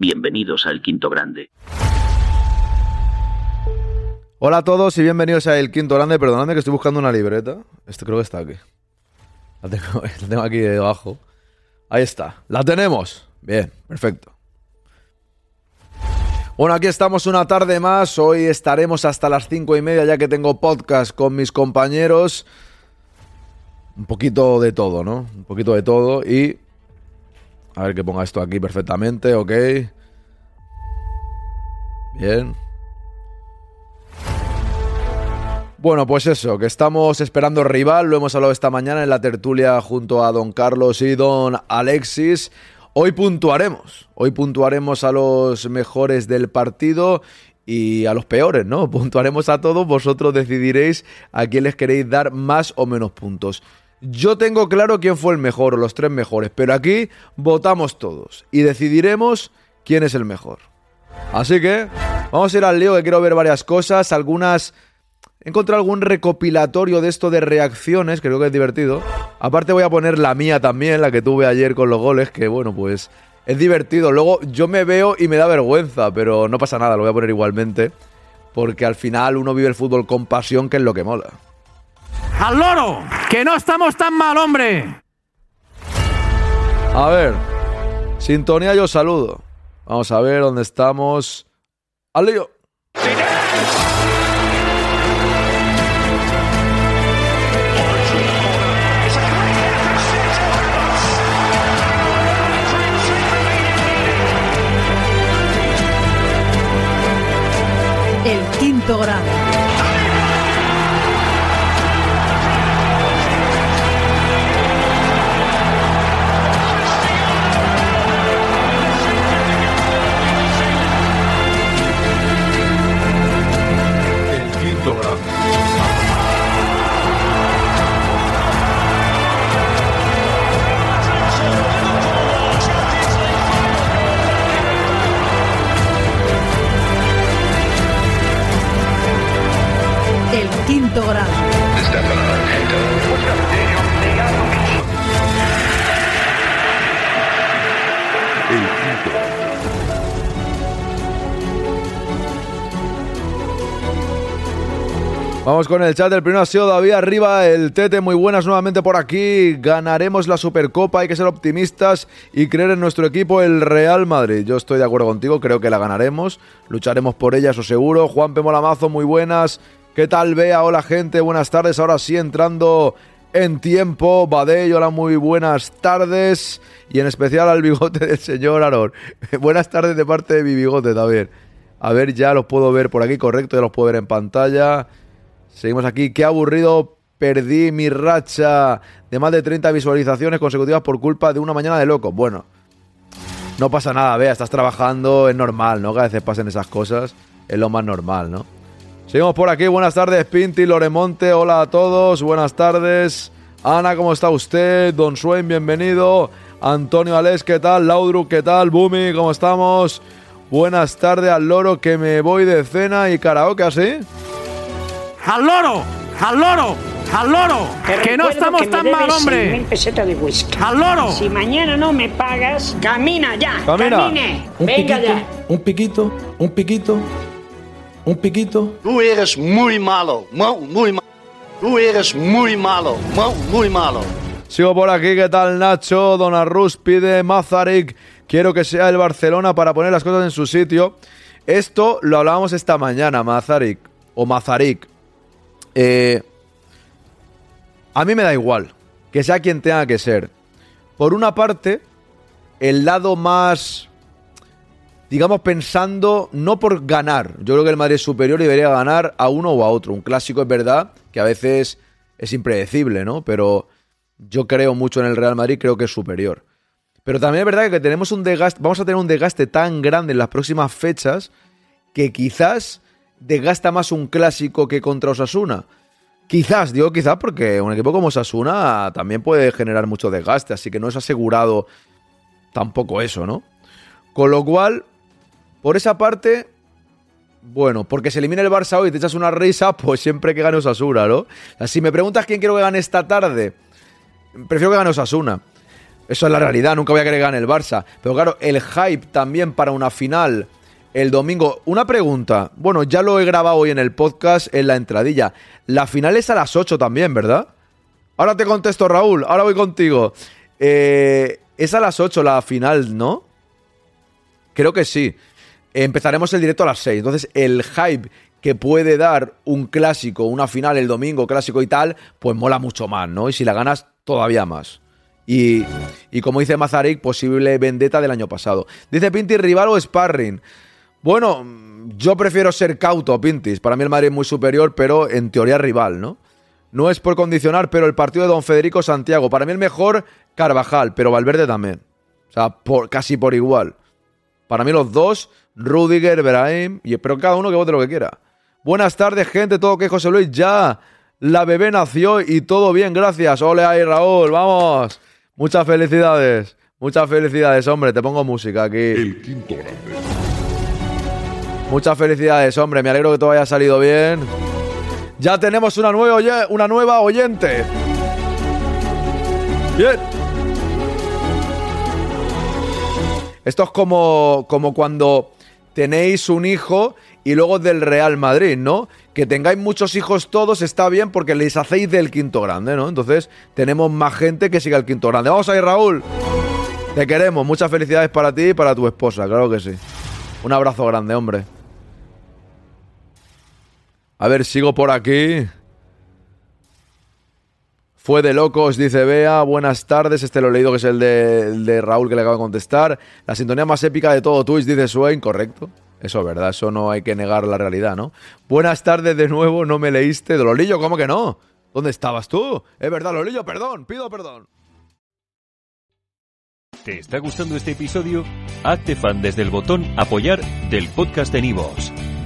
Bienvenidos al Quinto Grande. Hola a todos y bienvenidos a El Quinto Grande. Perdonadme que estoy buscando una libreta. Esto creo que está aquí. La tengo, la tengo aquí debajo. Ahí está. La tenemos. Bien, perfecto. Bueno, aquí estamos una tarde más. Hoy estaremos hasta las cinco y media ya que tengo podcast con mis compañeros. Un poquito de todo, ¿no? Un poquito de todo y... A ver que ponga esto aquí perfectamente, ok. Bien. Bueno, pues eso, que estamos esperando rival, lo hemos hablado esta mañana en la tertulia junto a don Carlos y don Alexis. Hoy puntuaremos, hoy puntuaremos a los mejores del partido y a los peores, ¿no? Puntuaremos a todos, vosotros decidiréis a quién les queréis dar más o menos puntos. Yo tengo claro quién fue el mejor o los tres mejores, pero aquí votamos todos y decidiremos quién es el mejor. Así que vamos a ir al lío que quiero ver varias cosas, algunas... He encontrado algún recopilatorio de esto de reacciones, creo que es divertido. Aparte voy a poner la mía también, la que tuve ayer con los goles, que bueno, pues es divertido. Luego yo me veo y me da vergüenza, pero no pasa nada, lo voy a poner igualmente. Porque al final uno vive el fútbol con pasión, que es lo que mola. ¡Al loro! ¡Que no estamos tan mal, hombre! A ver, sintonía yo saludo. Vamos a ver dónde estamos. ¡Al lío! El quinto grado. Vamos con el chat. El primero ha sido David arriba. El Tete, muy buenas nuevamente por aquí. Ganaremos la Supercopa. Hay que ser optimistas y creer en nuestro equipo, el Real Madrid. Yo estoy de acuerdo contigo. Creo que la ganaremos. Lucharemos por ella, eso seguro. Juan P. Molamazo, muy buenas. ¿Qué tal, Bea? Hola, gente. Buenas tardes. Ahora sí, entrando en tiempo. Badey, hola, muy buenas tardes. Y en especial al bigote del señor Aror. buenas tardes de parte de mi bigote también. A ver, ya los puedo ver por aquí, correcto. Ya los puedo ver en pantalla. Seguimos aquí. Qué aburrido. Perdí mi racha de más de 30 visualizaciones consecutivas por culpa de una mañana de loco. Bueno, no pasa nada, vea, estás trabajando, es normal, ¿no? Que a veces pasen esas cosas, es lo más normal, ¿no? Seguimos por aquí. Buenas tardes, Pinti, Loremonte. Hola a todos. Buenas tardes. Ana, ¿cómo está usted? Don Swain, bienvenido. Antonio Alés, ¿qué tal? Laudru, ¿qué tal? Bumi, ¿cómo estamos? Buenas tardes al loro que me voy de cena y karaoke, ¿así? ¡Al loro! ¡Al loro! ¡Al loro! Te ¡Que no estamos que me tan debes mal, 6.000 hombre! pesetas de whisky. ¡Al loro! Si mañana no me pagas, camina ya. Camina. Camine. Un Venga piquito, ya. un piquito, un piquito, un piquito. Tú eres muy malo, mu- muy malo. Tú eres muy malo, mu- muy malo. Sigo por aquí, ¿qué tal Nacho? Don Arrus pide Mazarik. Quiero que sea el Barcelona para poner las cosas en su sitio. Esto lo hablábamos esta mañana, Mazarik. O Mazarik. Eh, a mí me da igual. Que sea quien tenga que ser. Por una parte, el lado más. Digamos, pensando no por ganar. Yo creo que el Madrid es superior y debería ganar a uno o a otro. Un clásico es verdad que a veces es impredecible, ¿no? Pero yo creo mucho en el Real Madrid, creo que es superior. Pero también es verdad que tenemos un desgaste, vamos a tener un desgaste tan grande en las próximas fechas que quizás desgasta más un clásico que contra Osasuna. Quizás, digo quizás porque un equipo como Osasuna también puede generar mucho desgaste, así que no es asegurado tampoco eso, ¿no? Con lo cual, por esa parte, bueno, porque se elimina el Barça hoy y te echas una risa, pues siempre que gane Osasuna, ¿no? O si me preguntas quién quiero que gane esta tarde, prefiero que gane Osasuna. Eso es la realidad, nunca voy a querer que gane el Barça. Pero claro, el hype también para una final el domingo. Una pregunta. Bueno, ya lo he grabado hoy en el podcast, en la entradilla. La final es a las 8 también, ¿verdad? Ahora te contesto, Raúl. Ahora voy contigo. Eh, es a las 8 la final, ¿no? Creo que sí. Empezaremos el directo a las 6. Entonces, el hype que puede dar un clásico, una final el domingo, clásico y tal, pues mola mucho más, ¿no? Y si la ganas, todavía más. Y, y como dice Mazarik, posible vendetta del año pasado. Dice Pinti, rival o sparring. Bueno, yo prefiero ser cauto, Pintis. Para mí el Madrid es muy superior, pero en teoría rival, ¿no? No es por condicionar, pero el partido de Don Federico Santiago. Para mí el mejor, Carvajal, pero Valverde también. O sea, por, casi por igual. Para mí los dos, Rudiger, Brahim, y espero cada uno que vote lo que quiera. Buenas tardes, gente, todo que José Luis ya. La bebé nació y todo bien, gracias. Ole ahí, Raúl, vamos. Muchas felicidades. Muchas felicidades, hombre. Te pongo música aquí. El quinto grande. Muchas felicidades, hombre. Me alegro que todo haya salido bien. Ya tenemos una nueva, una nueva oyente. Bien. Esto es como, como cuando tenéis un hijo y luego del Real Madrid, ¿no? Que tengáis muchos hijos todos está bien porque les hacéis del quinto grande, ¿no? Entonces tenemos más gente que siga el quinto grande. Vamos ahí, Raúl. Te queremos. Muchas felicidades para ti y para tu esposa, claro que sí. Un abrazo grande, hombre. A ver, sigo por aquí. Fue de locos, dice Bea. Buenas tardes. Este lo he leído, que es el de, Raúl que le acaba de contestar. La sintonía más épica de todo Twitch, dice Swain. Correcto. Eso es verdad, eso no hay que negar la realidad, ¿no? Buenas tardes de nuevo, no me leíste. Dololillo, ¿cómo que no? ¿Dónde estabas tú? Es verdad, Lolillo, perdón, pido perdón. ¿Te está gustando este episodio? Hazte fan desde el botón Apoyar del podcast de Nivos.